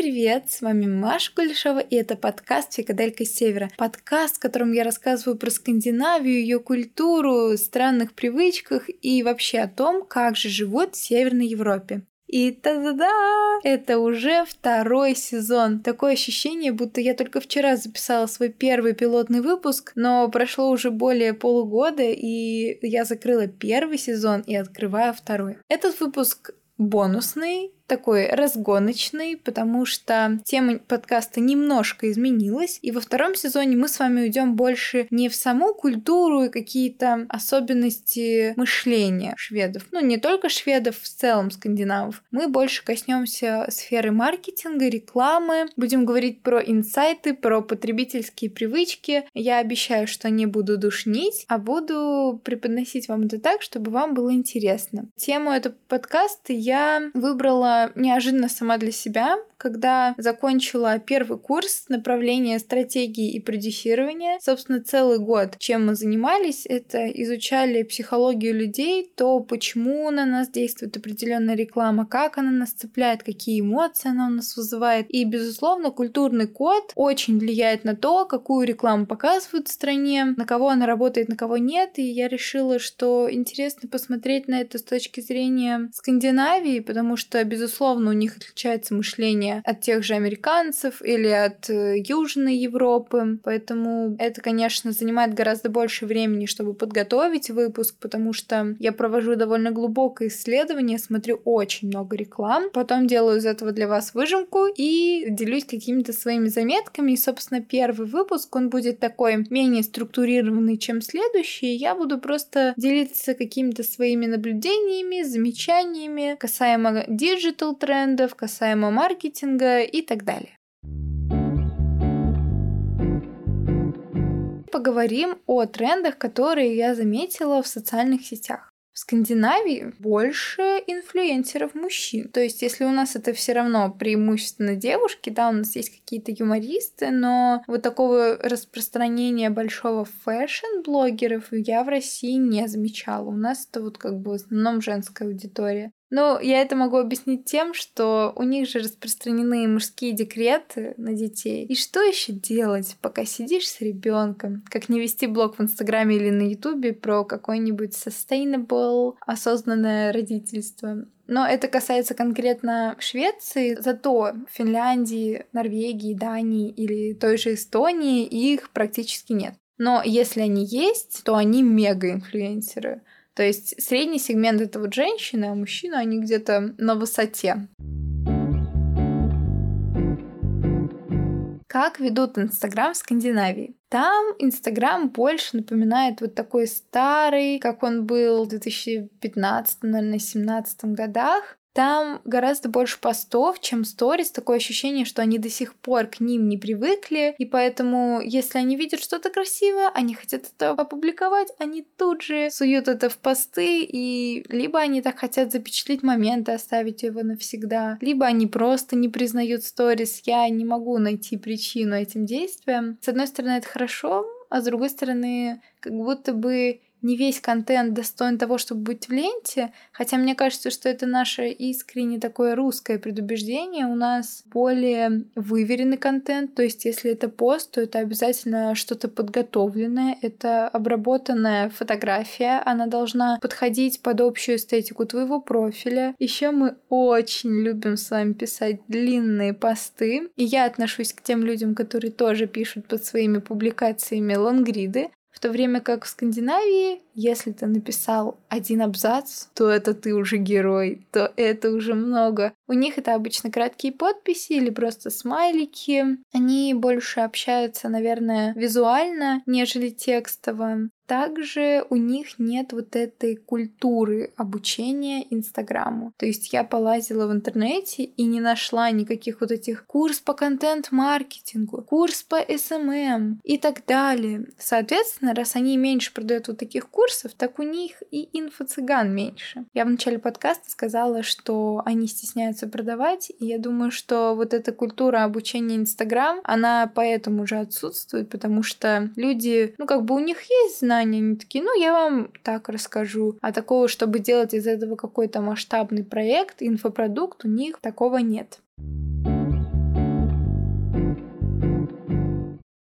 Привет! С вами Маша Кулешова, и это подкаст «Фикаделька Севера». Подкаст, в котором я рассказываю про Скандинавию, ее культуру, странных привычках и вообще о том, как же живут в Северной Европе. И та-да-да! Это уже второй сезон. Такое ощущение, будто я только вчера записала свой первый пилотный выпуск, но прошло уже более полугода, и я закрыла первый сезон и открываю второй. Этот выпуск бонусный, такой разгоночный, потому что тема подкаста немножко изменилась. И во втором сезоне мы с вами уйдем больше не в саму культуру и какие-то особенности мышления шведов. Ну, не только шведов, в целом скандинавов. Мы больше коснемся сферы маркетинга, рекламы. Будем говорить про инсайты, про потребительские привычки. Я обещаю, что не буду душнить, а буду преподносить вам это так, чтобы вам было интересно. Тему этого подкаста я выбрала неожиданно сама для себя, когда закончила первый курс направления стратегии и продюсирования. Собственно, целый год чем мы занимались, это изучали психологию людей, то, почему на нас действует определенная реклама, как она нас цепляет, какие эмоции она у нас вызывает. И, безусловно, культурный код очень влияет на то, какую рекламу показывают в стране, на кого она работает, на кого нет. И я решила, что интересно посмотреть на это с точки зрения Скандинавии, потому что, безусловно, у них отличается мышление от тех же американцев или от э, Южной Европы. Поэтому это, конечно, занимает гораздо больше времени, чтобы подготовить выпуск, потому что я провожу довольно глубокое исследование, смотрю очень много реклам, потом делаю из этого для вас выжимку и делюсь какими-то своими заметками. И, собственно, первый выпуск, он будет такой менее структурированный, чем следующий. Я буду просто делиться какими-то своими наблюдениями, замечаниями касаемо digital трендов, касаемо маркетинга, и так далее. Поговорим о трендах, которые я заметила в социальных сетях. В Скандинавии больше инфлюенсеров мужчин. То есть, если у нас это все равно преимущественно девушки, да, у нас есть какие-то юмористы, но вот такого распространения большого fashion блогеров я в России не замечала. У нас это вот как бы в основном женская аудитория. Ну, я это могу объяснить тем, что у них же распространены мужские декреты на детей. И что еще делать, пока сидишь с ребенком? Как не вести блог в Инстаграме или на Ютубе про какой-нибудь sustainable, осознанное родительство? Но это касается конкретно Швеции, зато Финляндии, Норвегии, Дании или той же Эстонии их практически нет. Но если они есть, то они мега-инфлюенсеры. То есть средний сегмент это вот женщины, а мужчины они где-то на высоте. Как ведут Инстаграм в Скандинавии? Там Инстаграм больше напоминает вот такой старый, как он был в 2015, наверное, 2017 годах. Там гораздо больше постов, чем сторис. Такое ощущение, что они до сих пор к ним не привыкли. И поэтому, если они видят что-то красивое, они хотят это опубликовать, они тут же суют это в посты. И либо они так хотят запечатлеть момент и оставить его навсегда, либо они просто не признают сторис. Я не могу найти причину этим действиям. С одной стороны, это хорошо, а с другой стороны, как будто бы не весь контент достоин того, чтобы быть в ленте, хотя мне кажется, что это наше искренне такое русское предубеждение. У нас более выверенный контент, то есть если это пост, то это обязательно что-то подготовленное, это обработанная фотография, она должна подходить под общую эстетику твоего профиля. Еще мы очень любим с вами писать длинные посты, и я отношусь к тем людям, которые тоже пишут под своими публикациями лонгриды, в то время как в Скандинавии, если ты написал один абзац, то это ты уже герой, то это уже много. У них это обычно краткие подписи или просто смайлики. Они больше общаются, наверное, визуально, нежели текстово. Также у них нет вот этой культуры обучения Инстаграму. То есть я полазила в интернете и не нашла никаких вот этих курс по контент-маркетингу, курс по SMM и так далее. Соответственно, раз они меньше продают вот таких курсов, так у них и инфо-цыган меньше. Я в начале подкаста сказала, что они стесняются продавать, и я думаю, что вот эта культура обучения Инстаграм, она поэтому уже отсутствует, потому что люди, ну как бы у них есть знания, знания, они такие, ну, я вам так расскажу. А такого, чтобы делать из этого какой-то масштабный проект, инфопродукт, у них такого нет.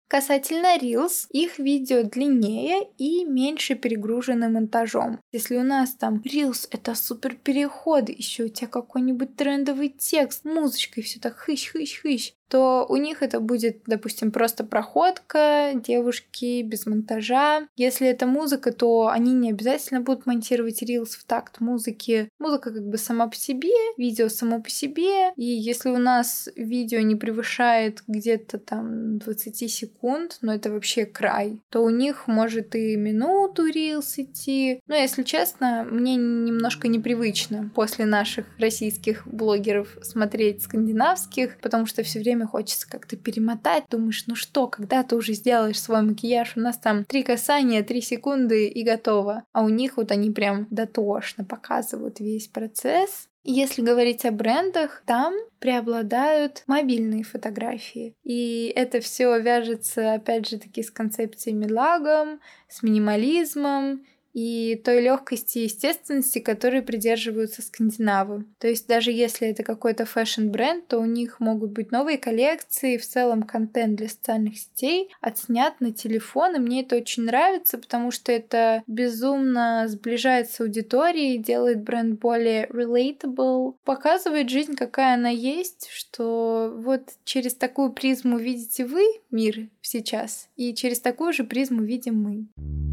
Касательно Reels, их видео длиннее и меньше перегружены монтажом. Если у нас там Reels это супер переходы, еще у тебя какой-нибудь трендовый текст, музычка и все так хыщ-хыщ-хыщ, то у них это будет, допустим, просто проходка, девушки без монтажа. Если это музыка, то они не обязательно будут монтировать рилс в такт музыки. Музыка как бы сама по себе, видео само по себе. И если у нас видео не превышает где-то там 20 секунд, но это вообще край, то у них может и минуту рилс идти. Но если честно, мне немножко непривычно после наших российских блогеров смотреть скандинавских, потому что все время время хочется как-то перемотать. Думаешь, ну что, когда ты уже сделаешь свой макияж? У нас там три касания, три секунды и готово. А у них вот они прям дотошно показывают весь процесс. Если говорить о брендах, там преобладают мобильные фотографии. И это все вяжется, опять же таки, с концепциями лагом, с минимализмом и той легкости и естественности, которые придерживаются скандинавы. То есть даже если это какой-то fashion бренд, то у них могут быть новые коллекции, в целом контент для социальных сетей отснят на телефон, и мне это очень нравится, потому что это безумно сближает с аудиторией, делает бренд более relatable, показывает жизнь, какая она есть, что вот через такую призму видите вы мир сейчас, и через такую же призму видим мы.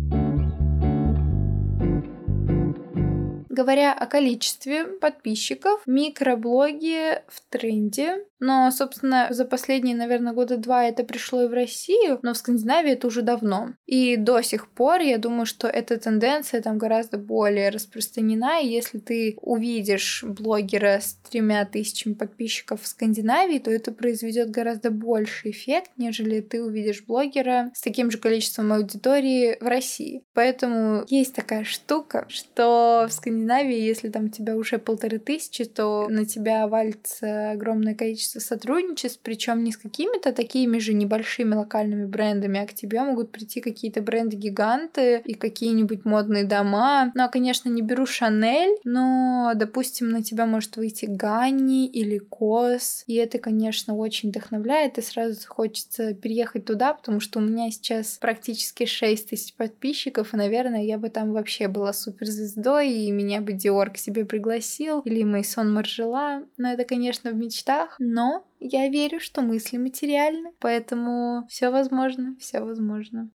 Говоря о количестве подписчиков, микроблоги в тренде. Но, собственно, за последние, наверное, года два это пришло и в Россию, но в Скандинавии это уже давно. И до сих пор я думаю, что эта тенденция там гораздо более распространена. И если ты увидишь блогера с тремя тысячами подписчиков в Скандинавии, то это произведет гораздо больший эффект, нежели ты увидишь блогера с таким же количеством аудитории в России. Поэтому есть такая штука, что в Скандинавии, если там у тебя уже полторы тысячи, то на тебя валится огромное количество количество сотрудничеств, причем не с какими-то такими же небольшими локальными брендами, а к тебе могут прийти какие-то бренды-гиганты и какие-нибудь модные дома. Ну, а, конечно, не беру Шанель, но, допустим, на тебя может выйти Ганни или Кос, и это, конечно, очень вдохновляет, и сразу хочется переехать туда, потому что у меня сейчас практически 6 тысяч подписчиков, и, наверное, я бы там вообще была суперзвездой, и меня бы Диор к себе пригласил, или Мейсон Маржела, но это, конечно, в мечтах, но но я верю, что мысли материальны, поэтому все возможно, все возможно.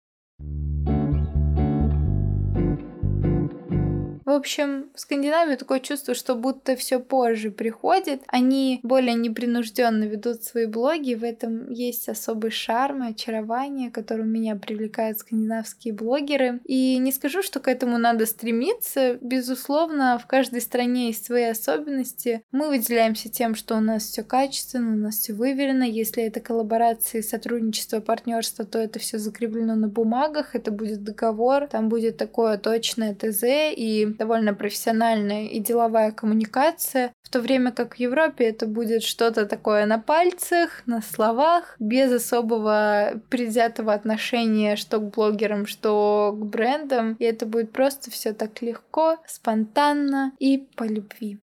В общем, в Скандинавии такое чувство, что будто все позже приходит. Они более непринужденно ведут свои блоги. В этом есть особый шарм и очарование, которым меня привлекают скандинавские блогеры. И не скажу, что к этому надо стремиться. Безусловно, в каждой стране есть свои особенности. Мы выделяемся тем, что у нас все качественно, у нас все выверено. Если это коллаборации, сотрудничество, партнерство, то это все закреплено на бумагах, это будет договор, там будет такое точное ТЗ, и довольно профессиональная и деловая коммуникация, в то время как в Европе это будет что-то такое на пальцах, на словах, без особого предвзятого отношения что к блогерам, что к брендам. И это будет просто все так легко, спонтанно и по любви.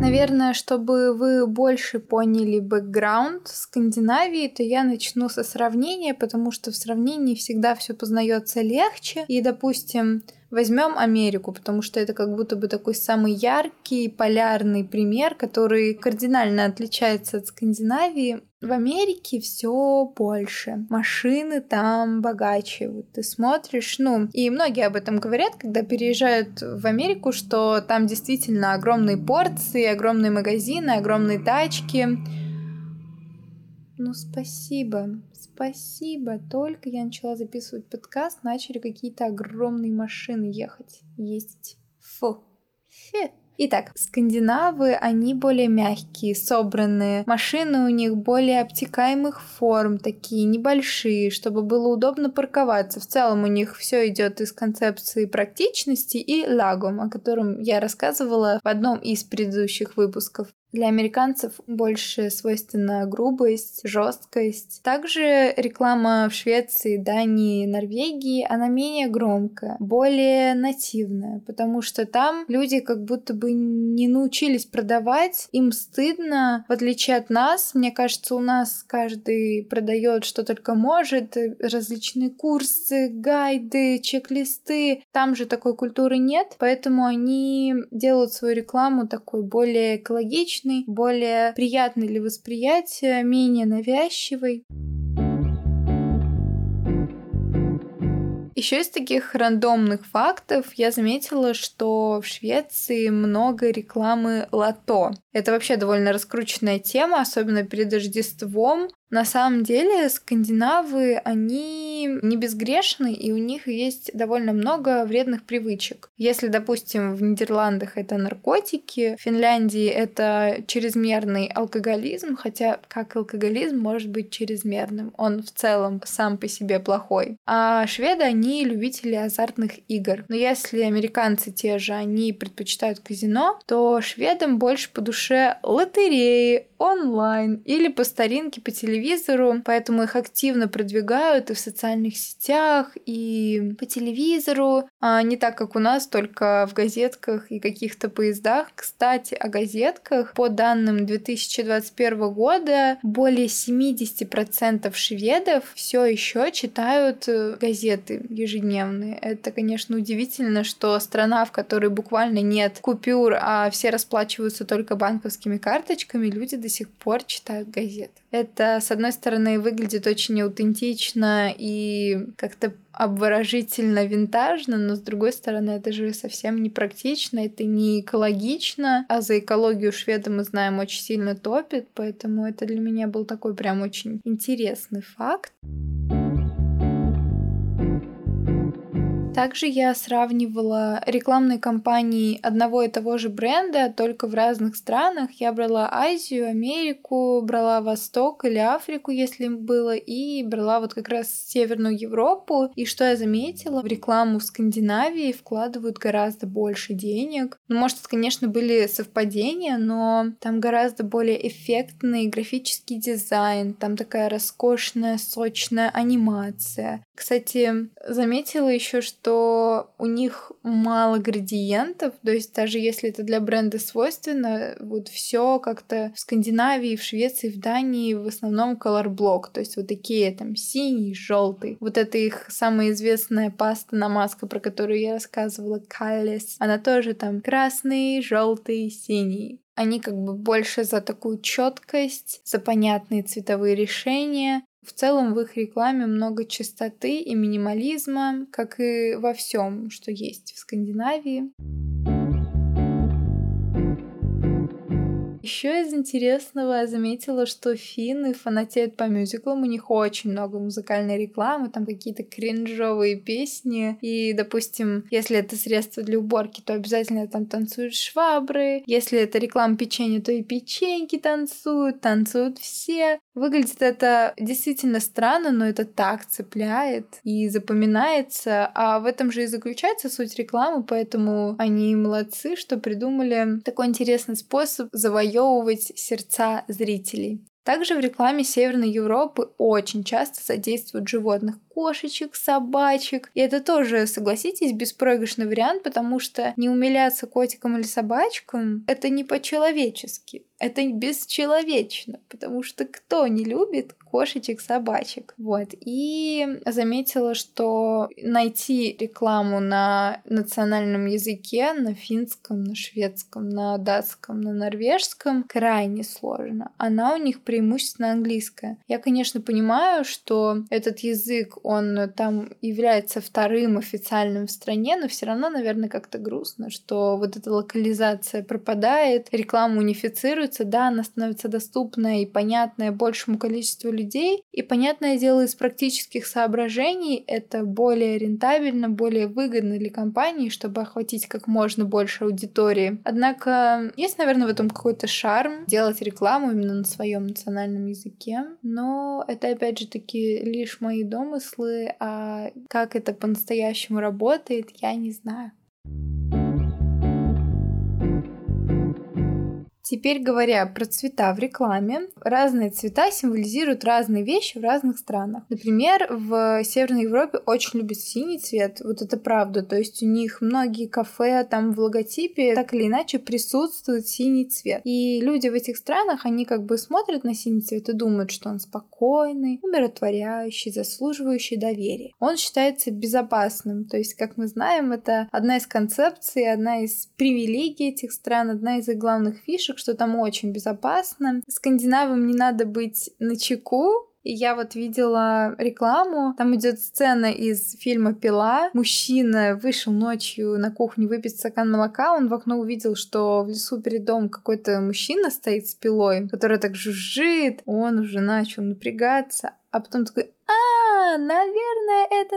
Наверное, чтобы вы больше поняли бэкграунд Скандинавии, то я начну со сравнения, потому что в сравнении всегда все познается легче. И, допустим, Возьмем Америку, потому что это как будто бы такой самый яркий, полярный пример, который кардинально отличается от Скандинавии. В Америке все больше. Машины там богаче. Вот ты смотришь, ну, и многие об этом говорят, когда переезжают в Америку, что там действительно огромные порции, огромные магазины, огромные тачки. Ну, спасибо. Спасибо. Только я начала записывать подкаст, начали какие-то огромные машины ехать, ездить. Фу. Фе. Итак, скандинавы, они более мягкие, собранные. Машины у них более обтекаемых форм, такие небольшие, чтобы было удобно парковаться. В целом у них все идет из концепции практичности и лагом, о котором я рассказывала в одном из предыдущих выпусков. Для американцев больше свойственна грубость, жесткость. Также реклама в Швеции, Дании, Норвегии, она менее громкая, более нативная, потому что там люди как будто бы не научились продавать, им стыдно, в отличие от нас, мне кажется, у нас каждый продает что только может, различные курсы, гайды, чек-листы, там же такой культуры нет, поэтому они делают свою рекламу такой более экологичной, личный, более приятный для восприятия, менее навязчивый. Еще из таких рандомных фактов я заметила, что в Швеции много рекламы лото. Это вообще довольно раскрученная тема, особенно перед Рождеством. На самом деле скандинавы, они не безгрешны, и у них есть довольно много вредных привычек. Если, допустим, в Нидерландах это наркотики, в Финляндии это чрезмерный алкоголизм, хотя как алкоголизм может быть чрезмерным? Он в целом сам по себе плохой. А шведы, они любители азартных игр. Но если американцы те же, они предпочитают казино, то шведам больше по душе лотереи, онлайн или по старинке по телевизору, поэтому их активно продвигают и в социальных сетях, и по телевизору, а не так, как у нас, только в газетках и каких-то поездах. Кстати, о газетках. По данным 2021 года, более 70% шведов все еще читают э, газеты ежедневные. Это, конечно, удивительно, что страна, в которой буквально нет купюр, а все расплачиваются только банковскими карточками, люди до сих пор читают газеты. Это, с одной стороны, выглядит очень аутентично и как-то обворожительно, винтажно, но с другой стороны, это же совсем не практично, это не экологично, а за экологию шведы мы знаем очень сильно топит, поэтому это для меня был такой прям очень интересный факт. Также я сравнивала рекламные кампании одного и того же бренда, только в разных странах. Я брала Азию, Америку, брала Восток или Африку, если было, и брала вот как раз Северную Европу. И что я заметила, в рекламу в Скандинавии вкладывают гораздо больше денег. Ну, может, это, конечно, были совпадения, но там гораздо более эффектный графический дизайн, там такая роскошная, сочная анимация. Кстати, заметила еще, что у них мало градиентов, то есть даже если это для бренда свойственно, вот все как-то в Скандинавии, в Швеции, в Дании в основном block, то есть вот такие там синий, желтый. Вот это их самая известная паста на маска, про которую я рассказывала, Калес. Она тоже там красный, желтый, синий. Они как бы больше за такую четкость, за понятные цветовые решения. В целом в их рекламе много чистоты и минимализма, как и во всем, что есть в Скандинавии. Еще из интересного я заметила, что финны фанатеют по мюзиклам, у них очень много музыкальной рекламы, там какие-то кринжовые песни, и, допустим, если это средство для уборки, то обязательно там танцуют швабры, если это реклама печенья, то и печеньки танцуют, танцуют все. Выглядит это действительно странно, но это так цепляет и запоминается, а в этом же и заключается суть рекламы, поэтому они молодцы, что придумали такой интересный способ завоевать завоевывать сердца зрителей. Также в рекламе Северной Европы очень часто задействуют животных кошечек, собачек. И это тоже, согласитесь, беспроигрышный вариант, потому что не умиляться котикам или собачкам — это не по-человечески. Это бесчеловечно, потому что кто не любит кошечек, собачек. Вот. И заметила, что найти рекламу на национальном языке, на финском, на шведском, на датском, на норвежском крайне сложно. Она у них преимущественно английская. Я, конечно, понимаю, что этот язык, он там является вторым официальным в стране, но все равно, наверное, как-то грустно, что вот эта локализация пропадает, реклама унифицируется, да, она становится доступной и понятной большему количеству людей. И, понятное дело, из практических соображений это более рентабельно, более выгодно для компании, чтобы охватить как можно больше аудитории. Однако есть, наверное, в этом какой-то шарм делать рекламу именно на своем национальном языке. Но это, опять же таки, лишь мои домыслы, а как это по-настоящему работает, я не знаю. Теперь говоря про цвета в рекламе, разные цвета символизируют разные вещи в разных странах. Например, в Северной Европе очень любят синий цвет, вот это правда, то есть у них многие кафе там в логотипе так или иначе присутствует синий цвет. И люди в этих странах, они как бы смотрят на синий цвет и думают, что он спокойный, умиротворяющий, заслуживающий доверия. Он считается безопасным, то есть, как мы знаем, это одна из концепций, одна из привилегий этих стран, одна из их главных фишек, что там очень безопасно. Скандинавам не надо быть на чеку, и я вот видела рекламу, там идет сцена из фильма «Пила». Мужчина вышел ночью на кухню выпить стакан молока, он в окно увидел, что в лесу перед домом какой-то мужчина стоит с пилой, который так жужжит, он уже начал напрягаться, а потом такой, а, наверное,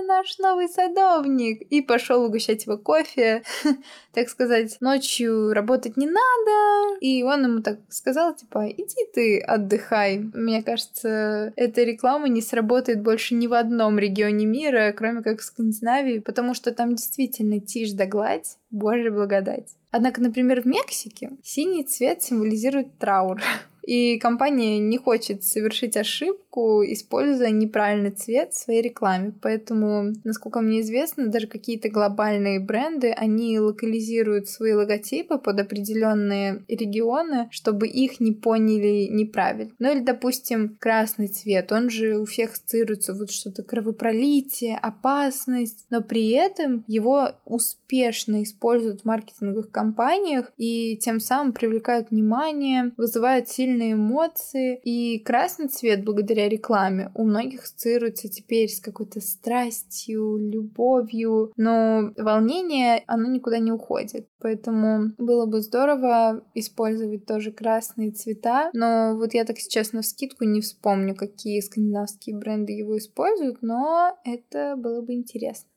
наш новый садовник. И пошел угощать его кофе. так сказать, ночью работать не надо. И он ему так сказал, типа, иди ты отдыхай. Мне кажется, эта реклама не сработает больше ни в одном регионе мира, кроме как в Скандинавии, потому что там действительно тишь да гладь, божья благодать. Однако, например, в Мексике синий цвет символизирует траур. И компания не хочет совершить ошибку, используя неправильный цвет в своей рекламе. Поэтому, насколько мне известно, даже какие-то глобальные бренды, они локализируют свои логотипы под определенные регионы, чтобы их не поняли неправильно. Ну или, допустим, красный цвет, он же у всех ассоциируется вот что-то кровопролитие, опасность, но при этом его успешно используют в маркетинговых компаниях и тем самым привлекают внимание, вызывают сильные эмоции. И красный цвет, благодаря рекламе, у многих ассоциируется теперь с какой-то страстью, любовью. Но волнение, оно никуда не уходит. Поэтому было бы здорово использовать тоже красные цвета. Но вот я так сейчас на скидку не вспомню, какие скандинавские бренды его используют, но это было бы интересно.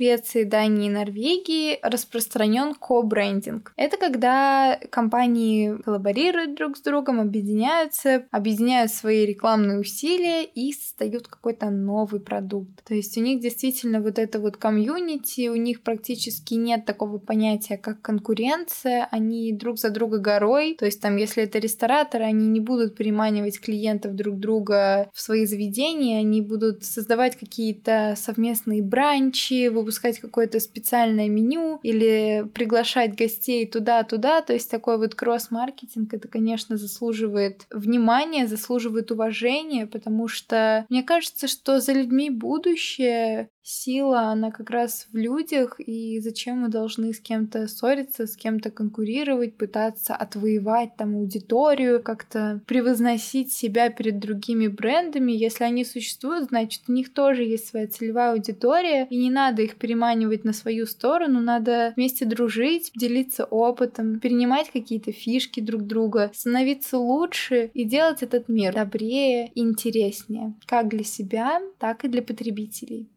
Швеции, Дании и Норвегии распространен ко-брендинг. Это когда компании коллаборируют друг с другом, объединяются, объединяют свои рекламные усилия и создают какой-то новый продукт. То есть у них действительно вот это вот комьюнити, у них практически нет такого понятия, как конкуренция, они друг за друга горой, то есть там, если это рестораторы, они не будут переманивать клиентов друг друга в свои заведения, они будут создавать какие-то совместные бранчи, выпускать какое-то специальное меню или приглашать гостей туда-туда. То есть такой вот кросс-маркетинг, это, конечно, заслуживает внимания, заслуживает уважения, потому что мне кажется, что за людьми будущее, сила, она как раз в людях, и зачем мы должны с кем-то ссориться, с кем-то конкурировать, пытаться отвоевать там аудиторию, как-то превозносить себя перед другими брендами. Если они существуют, значит, у них тоже есть своя целевая аудитория, и не надо их переманивать на свою сторону, надо вместе дружить, делиться опытом, перенимать какие-то фишки друг друга, становиться лучше и делать этот мир добрее интереснее, как для себя, так и для потребителей.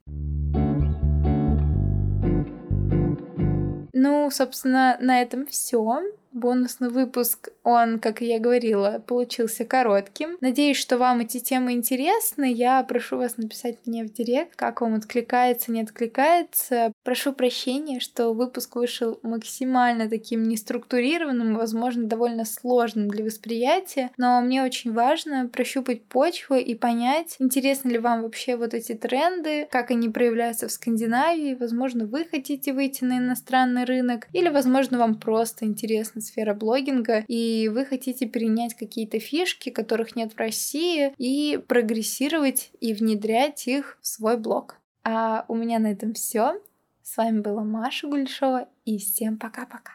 Ну, собственно, на этом все. Бонусный выпуск, он, как я говорила, получился коротким. Надеюсь, что вам эти темы интересны. Я прошу вас написать мне в директ, как вам откликается, не откликается. Прошу прощения, что выпуск вышел максимально таким неструктурированным, возможно, довольно сложным для восприятия, но мне очень важно прощупать почву и понять, интересны ли вам вообще вот эти тренды, как они проявляются в Скандинавии. Возможно, вы хотите выйти на иностранный рынок, или, возможно, вам просто интересно сфера блогинга, и вы хотите перенять какие-то фишки, которых нет в России, и прогрессировать и внедрять их в свой блог. А у меня на этом все. С вами была Маша Гульшова, и всем пока-пока.